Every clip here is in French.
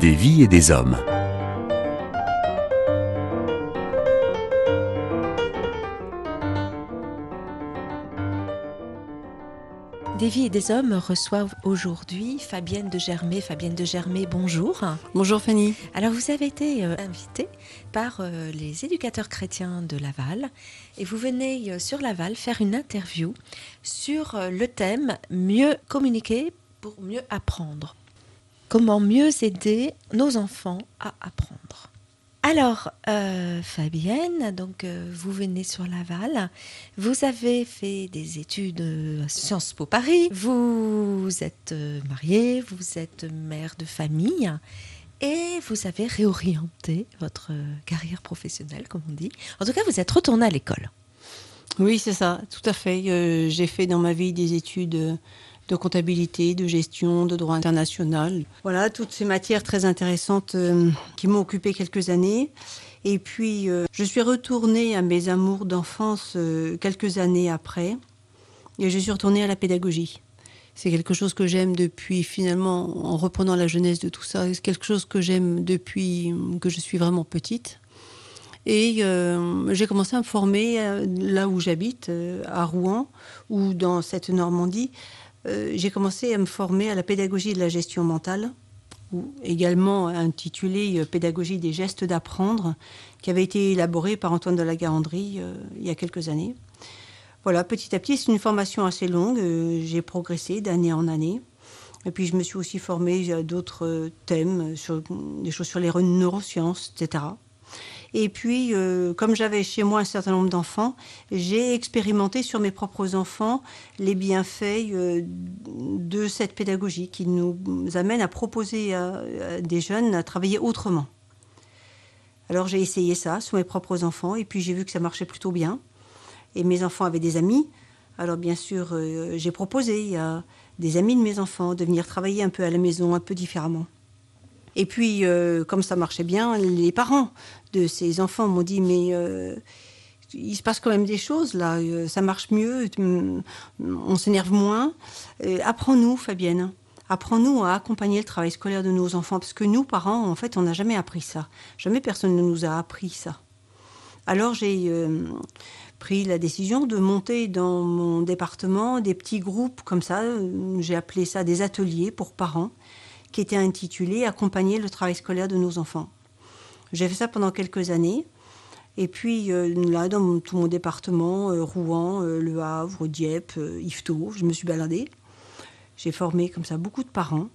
des vies et des hommes. Des vies et des hommes reçoivent aujourd'hui Fabienne de Germay. Fabienne de Germay, bonjour. Bonjour Fanny. Alors vous avez été euh, invitée par euh, les éducateurs chrétiens de Laval et vous venez euh, sur Laval faire une interview sur le thème Mieux communiquer pour mieux apprendre. Comment mieux aider nos enfants à apprendre. Alors, euh, Fabienne, donc euh, vous venez sur Laval, vous avez fait des études à Sciences Po Paris, vous êtes euh, mariée, vous êtes mère de famille et vous avez réorienté votre carrière professionnelle, comme on dit. En tout cas, vous êtes retournée à l'école. Oui, c'est ça, tout à fait. J'ai fait dans ma vie des études de comptabilité, de gestion, de droit international. Voilà, toutes ces matières très intéressantes euh, qui m'ont occupé quelques années. Et puis, euh, je suis retournée à mes amours d'enfance euh, quelques années après. Et je suis retournée à la pédagogie. C'est quelque chose que j'aime depuis, finalement, en reprenant la jeunesse de tout ça, c'est quelque chose que j'aime depuis que je suis vraiment petite. Et j'ai commencé à me former là où j'habite, à Rouen, ou dans cette Normandie, euh, j'ai commencé à me former à la pédagogie de la gestion mentale, ou également intitulée euh, Pédagogie des gestes d'apprendre, qui avait été élaborée par Antoine de la Garandrie euh, il y a quelques années. Voilà, petit à petit, c'est une formation assez longue. j'ai progressé d'année en année. Et puis, je me suis aussi formée à d'autres thèmes, sur, des choses sur les neurosciences, etc. Et puis, euh, comme j'avais chez moi un certain nombre d'enfants, j'ai expérimenté sur mes propres enfants les bienfaits euh, de cette pédagogie qui nous amène à proposer à, des jeunes à travailler autrement. Alors j'ai essayé ça sur mes propres enfants et puis j'ai vu que ça marchait plutôt bien. Et mes enfants avaient des amis. Alors bien sûr, euh, j'ai proposé à des amis de mes enfants de venir travailler un peu à la maison, un peu différemment. Et puis, euh, comme ça marchait bien, les parents de ces enfants m'ont dit, mais euh, il se passe quand même des choses là, euh, ça marche mieux, on s'énerve moins. Apprends-nous, Fabienne. Apprends-nous à accompagner le travail scolaire de nos enfants, parce que nous, parents, en fait, on n'a jamais appris ça. Jamais personne ne nous a appris ça. Alors j'ai pris la décision de monter dans mon département des petits groupes comme ça, j'ai appelé ça des ateliers pour parents, qui était intitulé Accompagner le travail scolaire de nos enfants. J'ai fait ça pendant quelques années. Et puis euh, là, dans tout mon département, euh, Rouen, euh, Le Havre, Dieppe, Yvetot, je me suis baladée. J'ai formé comme ça beaucoup de parents.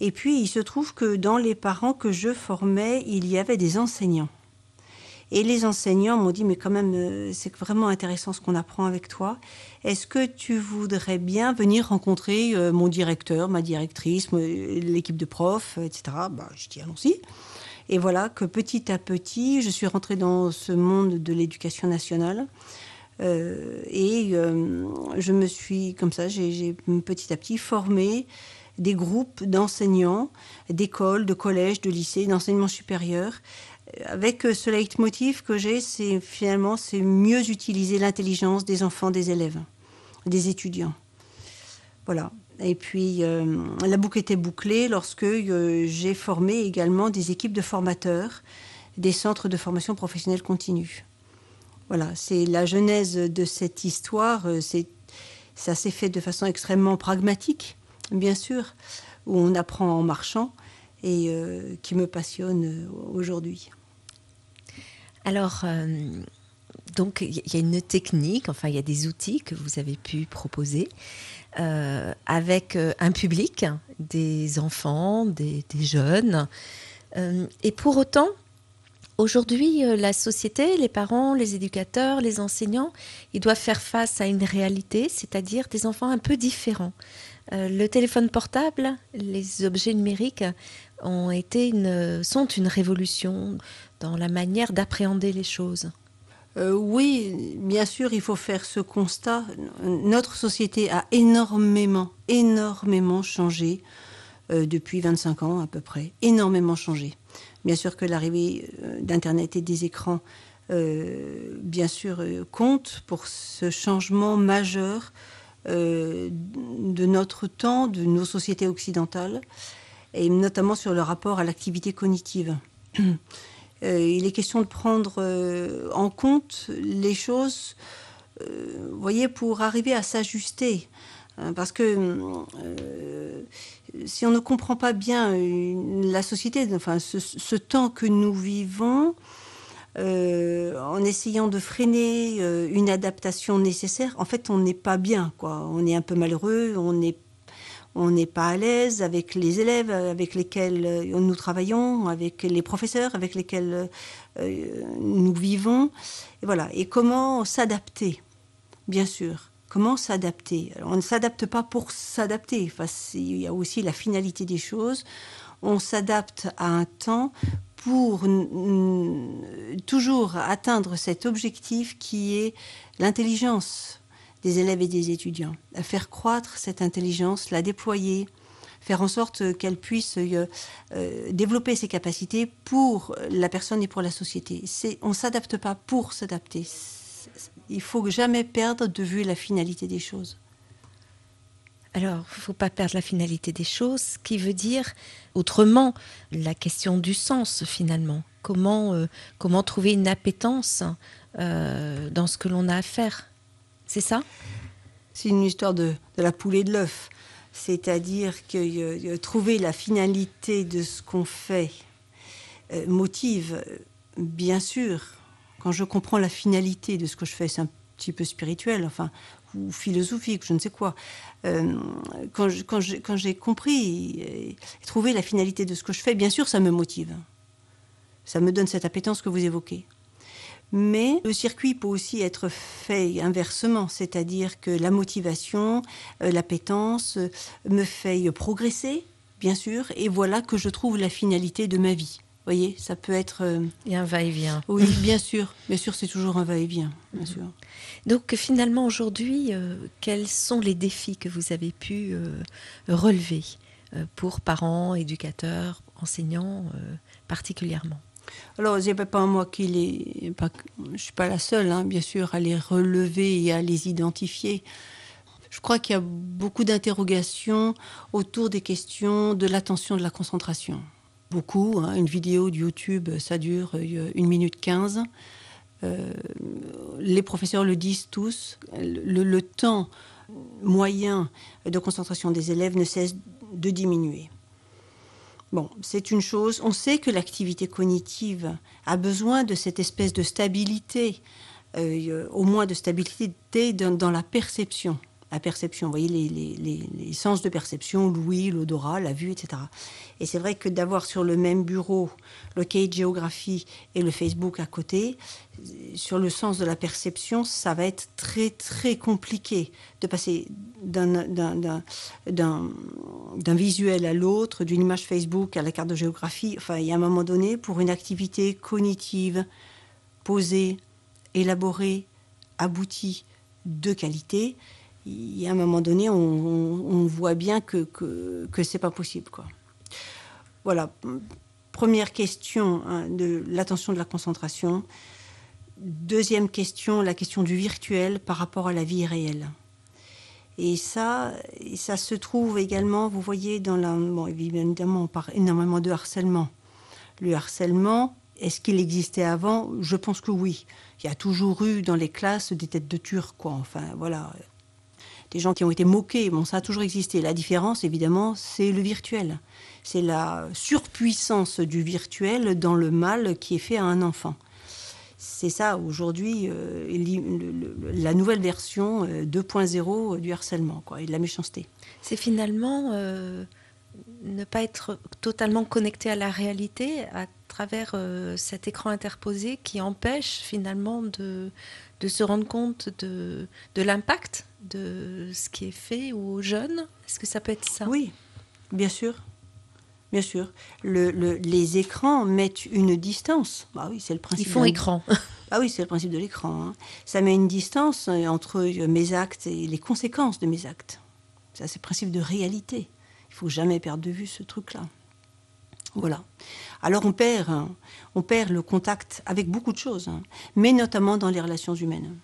Et puis il se trouve que dans les parents que je formais, il y avait des enseignants. Et les enseignants m'ont dit, mais quand même, euh, c'est vraiment intéressant ce qu'on apprend avec toi. Est-ce que tu voudrais bien venir rencontrer euh, mon directeur, ma directrice, l'équipe de profs, etc. Bah, je dis, allons-y. Et voilà que petit à petit, je suis rentrée dans ce monde de l'éducation nationale. Euh, et je me suis, comme ça, j'ai petit à petit formé des groupes d'enseignants, d'écoles, de collèges, de lycées, d'enseignement supérieur, avec euh, ce leitmotiv que j'ai, c'est finalement c'est mieux utiliser l'intelligence des enfants, des élèves, des étudiants. Voilà. Et puis euh, la boucle était bouclée lorsque euh, j'ai formé également des équipes de formateurs, des centres de formation professionnelle continue. Voilà, c'est la genèse de cette histoire. C'est ça s'est fait de façon extrêmement pragmatique, bien sûr, où on apprend en marchant et qui me passionne aujourd'hui. Alors, euh, donc, il y a une technique, enfin, il y a des outils que vous avez pu proposer euh, avec euh, un public, des enfants, des, jeunes. et pour autant, Aujourd'hui, la société, les parents, les éducateurs, les enseignants, ils doivent faire face à une réalité, c'est-à-dire des enfants un peu différents. le téléphone portable, les objets numériques ont été sont une révolution dans la manière d'appréhender les choses. Euh, oui, bien sûr, il faut faire ce constat. Notre société a énormément, énormément changé euh, depuis 25 ans à peu près. Énormément changé. Bien sûr que l'arrivée euh, d'Internet et des écrans, bien sûr, compte pour ce changement majeur de notre temps, de nos sociétés occidentales. et notamment sur le rapport à l'activité cognitive. Euh, il est question de prendre euh, en compte les choses, euh, voyez, pour arriver à s'ajuster. Parce que si on ne comprend pas bien la société, enfin ce, temps que nous vivons, en essayant de freiner une adaptation nécessaire, en fait, on n'est pas bien, quoi. On est un peu malheureux, on n'est on n'est pas à l'aise avec les élèves avec lesquels euh, nous travaillons, avec les professeurs avec lesquels euh, nous vivons. Et voilà. Et comment s'adapter, bien sûr. Comment s'adapter? On ne s'adapte pas pour s'adapter. Il y a aussi la finalité des choses. On s'adapte à un temps pour toujours atteindre cet objectif qui est l'intelligence des élèves et des étudiants, à faire croître cette intelligence, la déployer, faire en sorte qu'elle puisse euh, euh, développer ses capacités pour la personne et pour la société. on ne s'adapte pas pour s'adapter. Il faut jamais perdre de vue la finalité des choses. Alors, il ne faut pas perdre la finalité des choses, ce qui veut dire autrement la question du sens finalement. Comment, euh, comment trouver une appétence dans ce que l'on a à faire? C'est ça? C'est une histoire de, la poule et de l'œuf. C'est-à-dire que euh, trouver la finalité de ce qu'on fait euh, motive, bien sûr. Quand je comprends la finalité de ce que je fais, c'est un petit peu spirituel, enfin, ou philosophique, je ne sais quoi. Euh, quand, j'ai compris et trouvé la finalité de ce que je fais, bien sûr, ça me motive. Ça me donne cette appétence que vous évoquez. Mais le circuit peut aussi être fait inversement, c'est-à-dire que la motivation, euh, l'appétence euh, me fait progresser, bien sûr, et voilà que je trouve la finalité de ma vie. Vous voyez, ça peut être. Euh, et un va-et-vient. Oui, bien sûr. Bien sûr, c'est toujours un va-et-vient, bien sûr. Donc, finalement, aujourd'hui, quels sont les défis que vous avez pu relever pour parents, éducateurs, enseignants particulièrement? Alors, pas moi qui les. je ne suis pas la seule, hein, bien sûr, à les relever et à les identifier. Je crois qu'il y a beaucoup d'interrogations autour des questions de l'attention, de la concentration. Beaucoup. Hein, une vidéo de YouTube, ça dure euh, une minute quinze. Euh, les professeurs le disent tous. le temps moyen de concentration des élèves ne cesse de diminuer. Bon, c'est une chose. On sait que l'activité cognitive a besoin de cette espèce de stabilité, euh, au moins de stabilité dans la perception la perception, voyez, les, sens de perception, l'ouïe, l'odorat, la vue, etc. Et c'est vrai que d'avoir sur le même bureau le cahier de géographie et le Facebook à côté, sur le sens de la perception, ça va être très très compliqué de passer d'un visuel à l'autre, d'une image Facebook à la carte de géographie. Enfin, il y a un moment donné, pour une activité cognitive, posée, élaborée, aboutie, de qualité, il y a un moment donné, on, voit bien que, que, que c'est pas possible. Quoi. Voilà. Première question hein, de l'attention de la concentration. Deuxième question, la question du virtuel par rapport à la vie réelle. Et ça, ça se trouve également, vous voyez, dans la. Bon, évidemment, on parle énormément de harcèlement. Le harcèlement, est-ce qu'il existait avant? Je pense que oui. Il y a toujours eu dans les classes des têtes de turc, quoi. Enfin, voilà des gens qui ont été moqués. Bon, ça a toujours existé. La différence, évidemment, c'est le virtuel. C'est la surpuissance du virtuel dans le mal qui est fait à un enfant. C'est ça, aujourd'hui, euh, la nouvelle version 2.0 euh, du harcèlement quoi, et de la méchanceté. C'est finalement euh, ne pas être totalement connecté à la réalité à travers cet écran interposé qui empêche finalement de, se rendre compte de l'impact de ce qui est fait aux jeunes Est-ce que ça peut être ça? Oui, bien sûr. Bien sûr. Le, les écrans mettent une distance. Bah oui, c'est le principe. Ils font écran. Ah oui, c'est le principe de l'écran. Hein. Ça met une distance euh, entre mes actes et les conséquences de mes actes. Ça, c'est le principe de réalité. Il faut jamais perdre de vue ce truc-là. Voilà. Alors on perd, hein, on perd le contact avec beaucoup de choses, hein, mais notamment dans les relations humaines.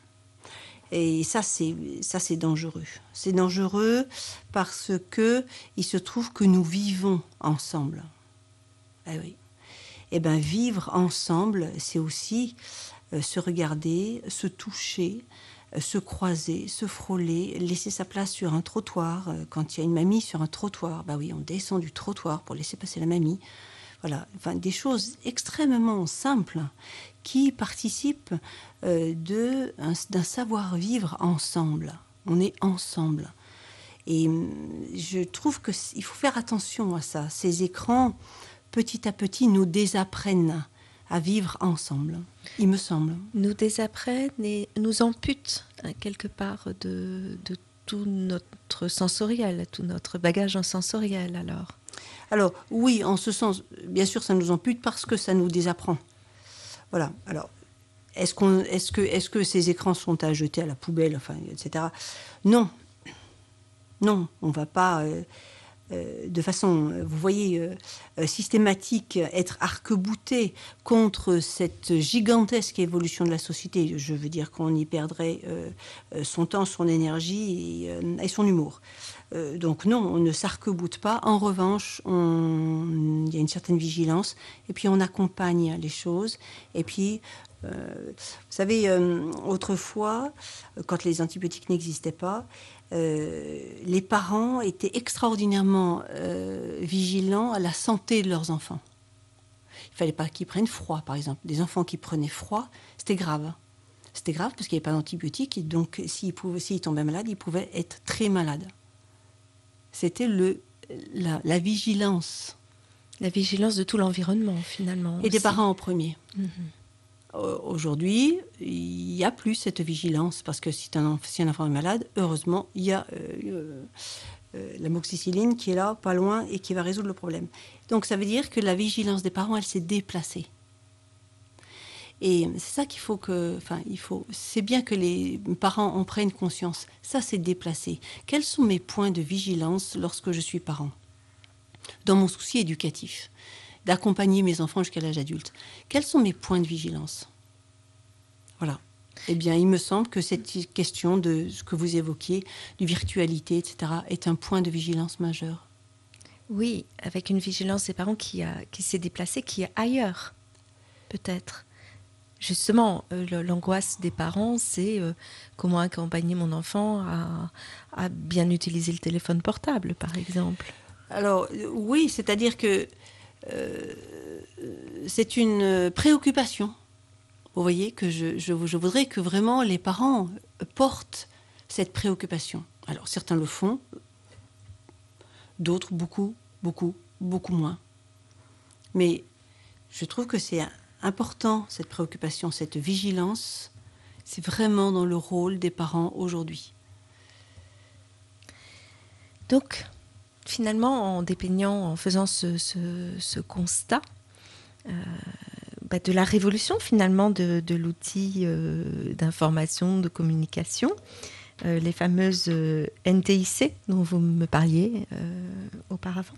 Et ça, c'est ça, c'est dangereux. C'est dangereux parce que il se trouve que nous vivons ensemble. Eh oui. Eh ben, vivre ensemble, c'est aussi euh, se regarder, se toucher, euh, se croiser, se frôler, laisser sa place sur un trottoir. Euh, quand il y a une mamie sur un trottoir, bah oui, on descend du trottoir pour laisser passer la mamie. Voilà, enfin, des choses extrêmement simples qui participent euh, de, d'un savoir-vivre ensemble. On est ensemble. Et hum, je trouve qu'il faut faire attention à ça. Ces écrans, petit à petit, nous désapprennent à vivre ensemble, il me semble. Nous désapprennent et nous amputent hein, quelque part de, de tout notre sensoriel, tout notre bagage en sensoriel alors. Alors oui, en ce sens, bien sûr, ça nous ampute parce que ça nous désapprend. Voilà. Alors, est-ce qu'on, est-ce que, ces écrans sont à jeter à la poubelle, enfin, etc. Non, non, on va pas. Euh, euh, de façon, vous voyez, euh, systématique, être arc-bouté contre cette gigantesque évolution de la société. Je veux dire qu'on y perdrait son temps, son énergie et son humour. Donc non, on ne s'arc-boute pas. En revanche, il y a une certaine vigilance et puis on accompagne les choses. Et puis euh, vous savez, euh, autrefois, quand les antibiotiques n'existaient pas, euh, les parents étaient extraordinairement vigilants à la santé de leurs enfants. Il fallait pas qu'ils prennent froid, par exemple. Des enfants qui prenaient froid, c'était grave. C'était grave parce qu'il n'y avait pas d'antibiotiques et donc s'ils, tombaient malades, ils pouvaient être très malades. C'était le, la, vigilance. La vigilance de tout l'environnement, finalement. Et des parents en premier. Mhm. Euh, aujourd'hui, il n'y a plus cette vigilance parce que si un, enfant est malade, heureusement, il y a euh, euh, la moxicilline qui est là, pas loin, et qui va résoudre le problème. Donc ça veut dire que la vigilance des parents, elle s'est déplacée. Et c'est ça qu'il faut que, enfin, il faut, c'est bien que les parents en prennent conscience. Ça, c'est déplacé. Quels sont mes points de vigilance lorsque je suis parent? Dans mon souci éducatif d'accompagner mes enfants jusqu'à l'âge adulte. Quels sont mes points de vigilance? Voilà. Eh bien, il me semble que cette question de ce que vous évoquiez, du virtualité, etc., est un point de vigilance majeur. Oui, avec une vigilance des parents qui, qui s'est déplacée, qui est ailleurs, peut-être. Justement, euh, l'angoisse des parents, c'est euh, comment accompagner mon enfant à, bien utiliser le téléphone portable, par exemple. Alors, oui, c'est-à-dire que euh, c'est une préoccupation. Vous voyez que je, je, voudrais que vraiment les parents portent cette préoccupation. Alors certains le font, d'autres beaucoup, beaucoup, beaucoup moins. Mais je trouve que c'est important, cette préoccupation, cette vigilance. C'est vraiment dans le rôle des parents aujourd'hui. Donc, finalement, en dépeignant, en faisant ce, constat euh, bah, de la révolution finalement de, l'outil euh, d'information, de communication, euh, les fameuses NTIC dont vous me parliez auparavant,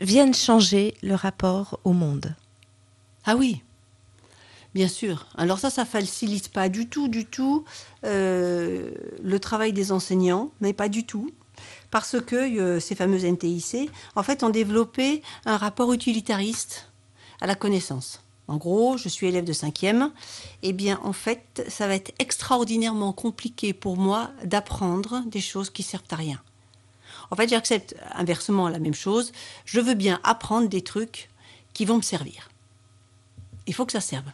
viennent changer le rapport au monde. Ah oui, Bien sûr. Alors ça, ça facilite pas du tout, du tout euh, le travail des enseignants, mais pas du tout. Parce que euh, ces fameuses NTIC, en fait, ont développé un rapport utilitariste à la connaissance. En gros, je suis élève de cinquième. Eh bien, en fait, ça va être extraordinairement compliqué pour moi d'apprendre des choses qui servent à rien. En fait, j'accepte inversement la même chose. Je veux bien apprendre des trucs qui vont me servir. Il faut que ça serve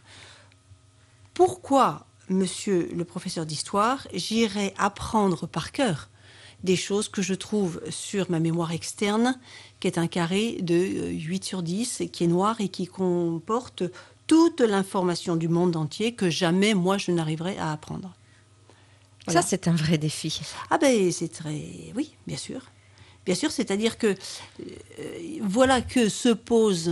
pourquoi, monsieur le professeur d'histoire, j'irai apprendre par cœur des choses que je trouve sur ma mémoire externe, qui est un carré de 8 sur 10, et qui est noir et qui comporte toute l'information du monde entier que jamais moi je n'arriverai à apprendre. Ça, c'est un vrai défi. Ah ben, c'est très... Oui, bien sûr. Bien sûr, c'est-à-dire que euh, voilà que se pose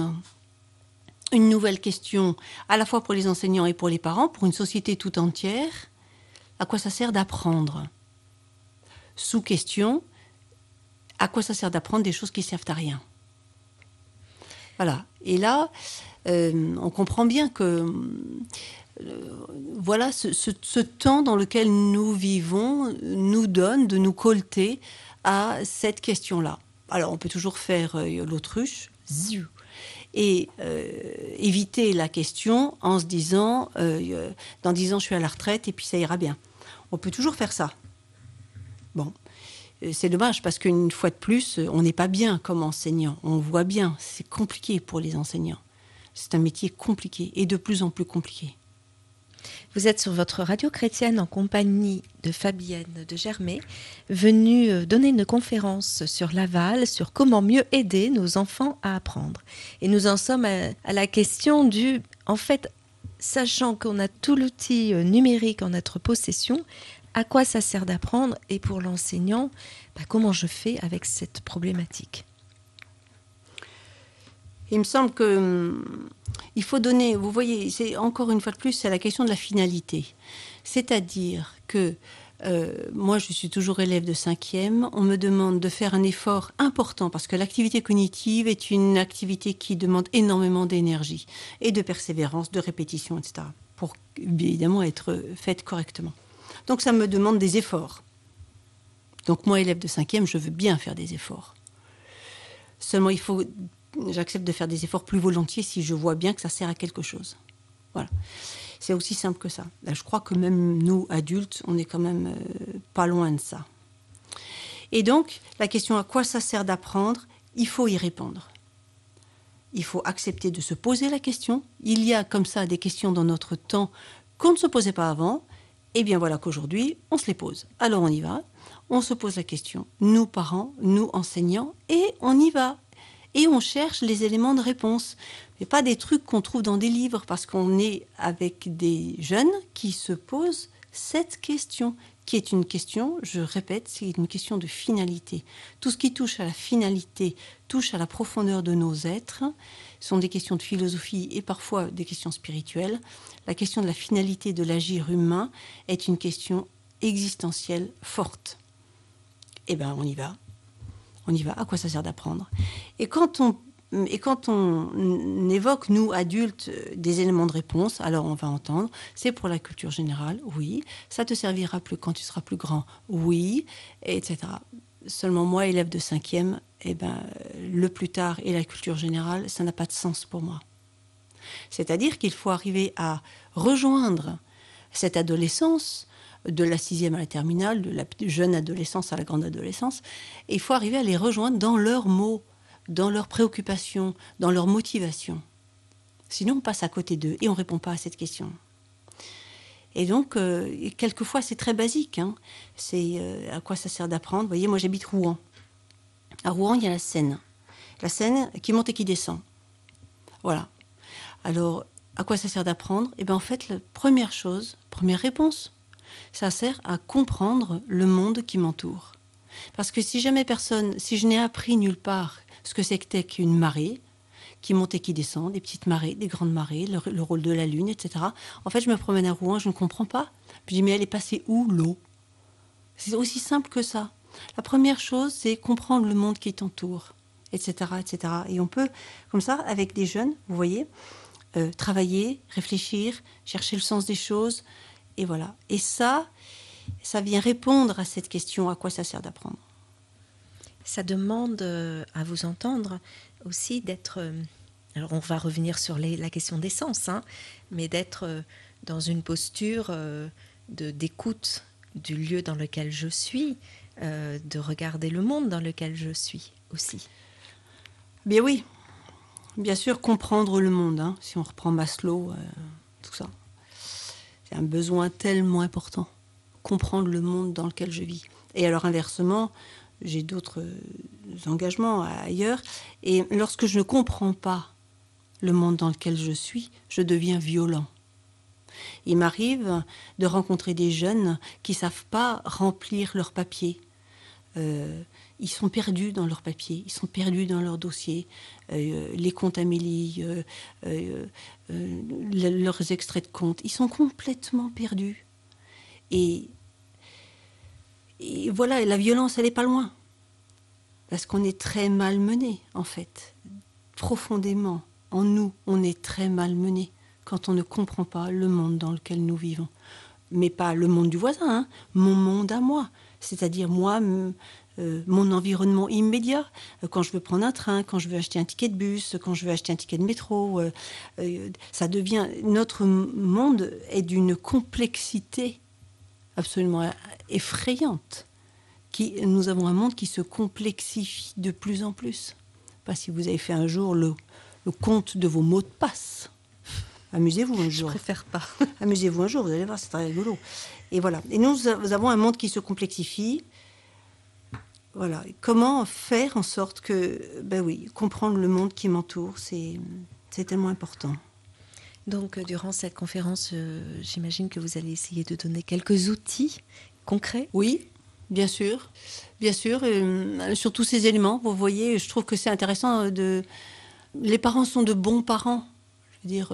une nouvelle question à la fois pour les enseignants et pour les parents, pour une société tout entière. À quoi ça sert d'apprendre? Sous question, à quoi ça sert d'apprendre des choses qui servent à rien? Voilà. Et là, on comprend bien que voilà, ce, temps dans lequel nous vivons nous donne de nous colter à cette question-là. Alors, on peut toujours faire l'autruche, et éviter la question en se disant dans dix ans je suis à la retraite et puis ça ira bien. On peut toujours faire ça. Bon, euh, c'est dommage parce qu'une fois de plus, euh, on n'est pas bien comme enseignant. On voit bien, c'est compliqué pour les enseignants. C'est un métier compliqué et de plus en plus compliqué. Vous êtes sur votre radio chrétienne en compagnie de Fabienne de Germay, venue euh, donner une conférence sur Laval, sur comment mieux aider nos enfants à apprendre. Et nous en sommes à, la question du, en fait, sachant qu'on a tout l'outil numérique en notre possession, à quoi ça sert d'apprendre et pour l'enseignant, bah, comment je fais avec cette problématique? Il me semble que hum, il faut donner, vous voyez, c'est encore une fois de plus, c'est la question de la finalité. C'est-à-dire que euh, moi, je suis toujours élève de cinquième. On me demande de faire un effort important parce que l'activité cognitive est une activité qui demande énormément d'énergie et de persévérance, de répétition, etc. Pour évidemment être faite correctement. Donc ça me demande des efforts. Donc moi, élève de cinquième, je veux bien faire des efforts. Seulement, il faut, j'accepte de faire des efforts plus volontiers si je vois bien que ça sert à quelque chose. Voilà. C'est aussi simple que ça. je crois que même nous, adultes, on est quand même euh, pas loin de ça. Et donc, la question à quoi ça sert d'apprendre, il faut y répondre. Il faut accepter de se poser la question. Il y a comme ça des questions dans notre temps qu'on ne se posait pas avant. Et eh bien voilà qu'aujourd'hui, on se les pose. Alors on y va, on se pose la question, nous parents, nous enseignants, et on y va. Et on cherche les éléments de réponse. Mais pas des trucs qu'on trouve dans des livres, parce qu'on est avec des jeunes qui se posent cette question, qui est une question, je répète, c'est une question de finalité. Tout ce qui touche à la finalité touche à la profondeur de nos êtres, sont des questions de philosophie et parfois des questions spirituelles. La question de la finalité de l'agir humain est une question existentielle forte. Eh bien, on y va. On y va. À quoi ça sert d'apprendre? Et quand on et quand on évoque, nous, adultes, des éléments de réponse, alors on va entendre, c'est pour la culture générale, oui. Ça te servira plus quand tu seras plus grand, oui, etc. Seulement moi, élève de cinquième, eh ben, le plus tard et la culture générale, ça n'a pas de sens pour moi. C'est-à-dire qu'il faut arriver à rejoindre cette adolescence, de la sixième à la terminale, de la jeune adolescence à la grande adolescence, il faut arriver à les rejoindre dans leurs mots, dans leurs préoccupations, dans leurs motivations. Sinon, on passe à côté d'eux et on ne répond pas à cette question. Et donc, euh, quelquefois, c'est très basique. Hein. C'est euh, à quoi ça sert d'apprendre? Vous voyez, moi, j'habite Rouen. À Rouen, il y a la Seine. La Seine qui monte et qui descend. Voilà. Alors, à quoi ça sert d'apprendre? Eh bien, en fait, la première chose, première réponse, ça sert à comprendre le monde qui m'entoure. Parce que si jamais personne, si je n'ai appris nulle part ce que c'était qu'une marée, qui monte et qui descend, des petites marées, des grandes marées, le, rôle de la lune, etc. En fait, je me promène à Rouen, je ne comprends pas. Je dis, mais elle est passée où l'eau? C'est aussi simple que ça. La première chose, c'est comprendre le monde qui t'entoure, etc., etc. Et on peut, comme ça, avec des jeunes, vous voyez, euh, travailler, réfléchir, chercher le sens des choses, et voilà. Et ça, ça vient répondre à cette question à quoi ça sert d'apprendre. Ça demande euh, à vous entendre aussi d'être. Euh, alors, on va revenir sur la question des sens, hein, mais d'être dans une posture de d'écoute du lieu dans lequel je suis, de regarder le monde dans lequel je suis aussi. Bien oui, bien sûr, comprendre le monde, hein, si on reprend Maslow, tout ça. Un besoin tellement important. Comprendre le monde dans lequel je vis. Et alors inversement, j'ai d'autres engagements ailleurs. Et lorsque je ne comprends pas le monde dans lequel je suis, je deviens violent. Il m'arrive de rencontrer des jeunes qui savent pas remplir leurs papiers. Euh, ils sont perdus dans leurs papiers, ils sont perdus dans leurs dossiers, euh, les comptes Amélie, euh, euh, leurs extraits de comptes, ils sont complètement perdus. Et, voilà, la violence, elle n'est pas loin. Parce qu'on est très malmené, en fait, profondément en nous, on est très mal mené quand on ne comprend pas le monde dans lequel nous vivons. Mais pas le monde du voisin, hein, mon monde à moi. C'est-à-dire moi, euh, mon environnement immédiat, euh, quand je veux prendre un train, quand je veux acheter un ticket de bus, quand je veux acheter un ticket de métro, euh, ça devient notre monde est d'une complexité absolument effrayante. Qui, nous avons un monde qui se complexifie de plus en plus. Pas si vous avez fait un jour le, le compte de vos mots de passe. Amusez-vous un jour. Je préfère pas. Amusez-vous un jour, vous allez voir, c'est très rigolo. Et voilà. Et nous, nous avons un monde qui se complexifie. Voilà. Comment faire en sorte que, ben oui, comprendre le monde qui m'entoure, c'est, c'est tellement important. Donc, euh, durant cette conférence, euh, j'imagine que vous allez essayer de donner quelques outils concrets. Oui, bien sûr, bien sûr. Euh, sur tous ces éléments, vous voyez, je trouve que c'est intéressant de. Les parents sont de bons parents. Je veux dire,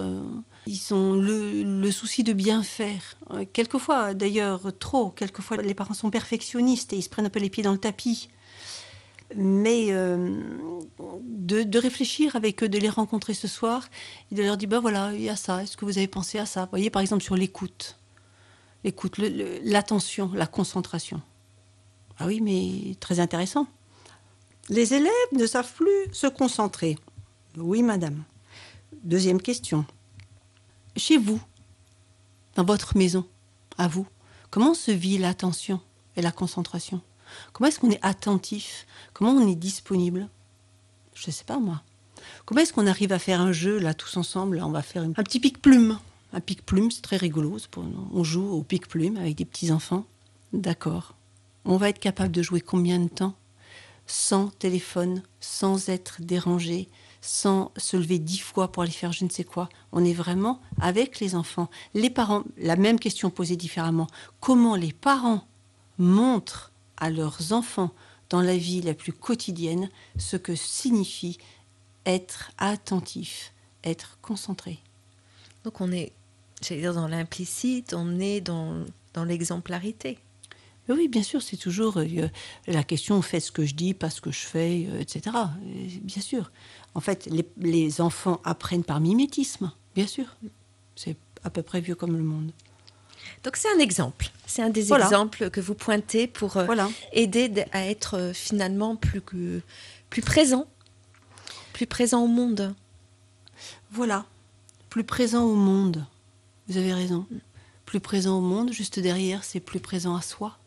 ils ont le, souci de bien faire. quelquefois, d'ailleurs, trop. Quelquefois, les parents sont perfectionnistes et ils se prennent un peu les pieds dans le tapis mais euh, de, de, réfléchir avec eux, de les rencontrer ce soir et de leur dire ben voilà, il y a ça, est-ce que vous avez pensé à ça? Vous voyez, par exemple, sur l'écoute, l'écoute, l'attention, la concentration. Ah oui, mais très intéressant. Les élèves ne savent plus se concentrer. Oui, madame. Deuxième question. Chez vous, dans votre maison, à vous, comment se vit l'attention et la concentration? Comment est-ce qu'on est attentif? Comment on est disponible? Je ne sais pas moi. Comment est-ce qu'on arrive à faire un jeu là tous ensemble? On va faire un petit pic-plume. Un pic-plume, c'est très rigolo. On joue au pic-plume avec des petits enfants. D'accord. On va être capable de jouer combien de temps? Sans téléphone, sans être dérangé, sans se lever dix fois pour aller faire je ne sais quoi. On est vraiment avec les enfants. Les parents, la même question posée différemment. Comment les parents montrent à leurs enfants dans la vie la plus quotidienne ce que signifie être attentif, être concentré? Donc on est, j'allais dire, dans l'implicite, on est dans, dans l'exemplarité. Oui, bien sûr, c'est toujours euh, la question fait ce que je dis, pas ce que je fais, euh, etc. bien sûr. En fait, les, les enfants apprennent par mimétisme, bien sûr. C'est à peu près vieux comme le monde. Donc c'est un exemple. C'est un des exemples que vous pointez pour euh, aider à être euh, finalement plus, plus présent, plus présent au monde. Voilà, plus présent au monde. Vous avez raison. Plus présent au monde, juste derrière, c'est plus présent à soi.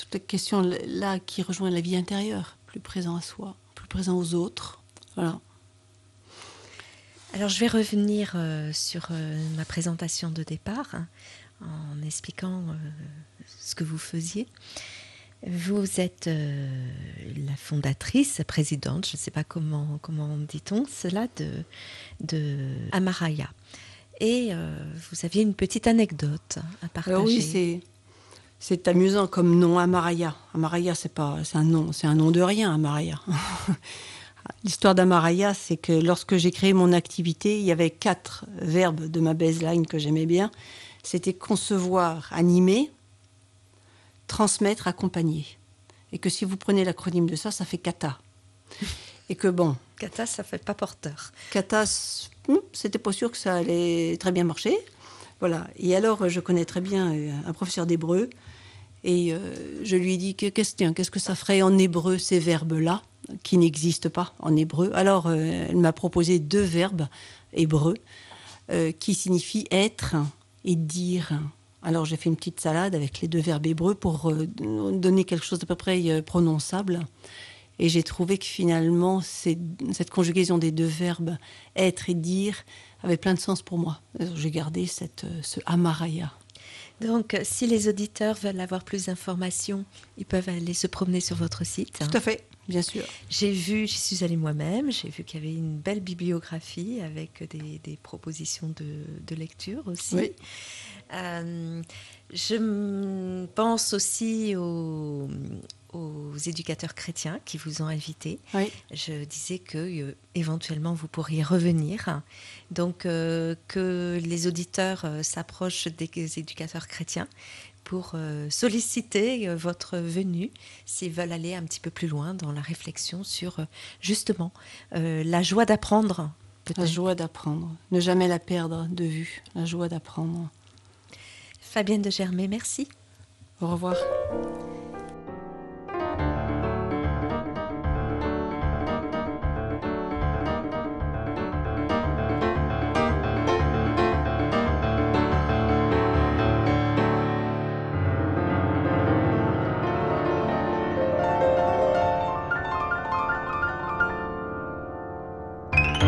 Toute la question là qui rejoint la vie intérieure, plus présent à soi, plus présent aux autres. Voilà. Alors je vais revenir euh, sur ma présentation de départ en expliquant euh, ce que vous faisiez. Vous êtes euh, la fondatrice, présidente, je ne sais pas comment, comment dit-on cela, de, de Amaraya. Et euh, vous aviez une petite anecdote à partager. oui, c'est, c'est amusant comme nom Amaraya. Amaraya, c'est pas, c'est un nom, c'est un nom de rien, Amaraya. L'histoire d'Amaraya, c'est que lorsque j'ai créé mon activité, il y avait quatre verbes de ma baseline que j'aimais bien c'était concevoir, animer, transmettre, accompagner. Et que si vous prenez l'acronyme de ça, ça fait CATA. Et que bon. CATA, ça fait pas porteur. CATA, hmm, c'était pas sûr que ça allait très bien marcher. Voilà. Et alors, je connais très bien euh, un professeur d'hébreu. Et euh, je lui ai dit qu'est-ce que ça ferait en hébreu ces verbes-là, qui n'existent pas en hébreu? Alors, euh, elle m'a proposé deux verbes hébreux qui signifient être et dire. Alors j'ai fait une petite salade avec les deux verbes hébreux pour euh, donner quelque chose d'à peu près euh, prononçable. Et j'ai trouvé que finalement, cette conjugaison des deux verbes être et dire avait plein de sens pour moi. J'ai gardé euh, ce amaraya. Donc, si les auditeurs veulent avoir plus d'informations, ils peuvent aller se promener sur votre site. Tout à fait. Bien sûr. J'ai vu, j'y suis allée moi-même, j'ai vu qu'il y avait une belle bibliographie avec des, propositions de, lecture aussi. Oui. Euh, je pense aussi aux, éducateurs chrétiens qui vous ont invité. Oui. Je disais que euh, éventuellement vous pourriez revenir. Donc euh, que les auditeurs s'approchent des éducateurs chrétiens pour euh, solliciter euh, votre venue s'ils veulent aller un petit peu plus loin dans la réflexion sur euh, justement la joie d'apprendre La joie d'apprendre. Ne jamais la perdre de vue. La joie d'apprendre. Fabienne de Germay, merci. Au revoir.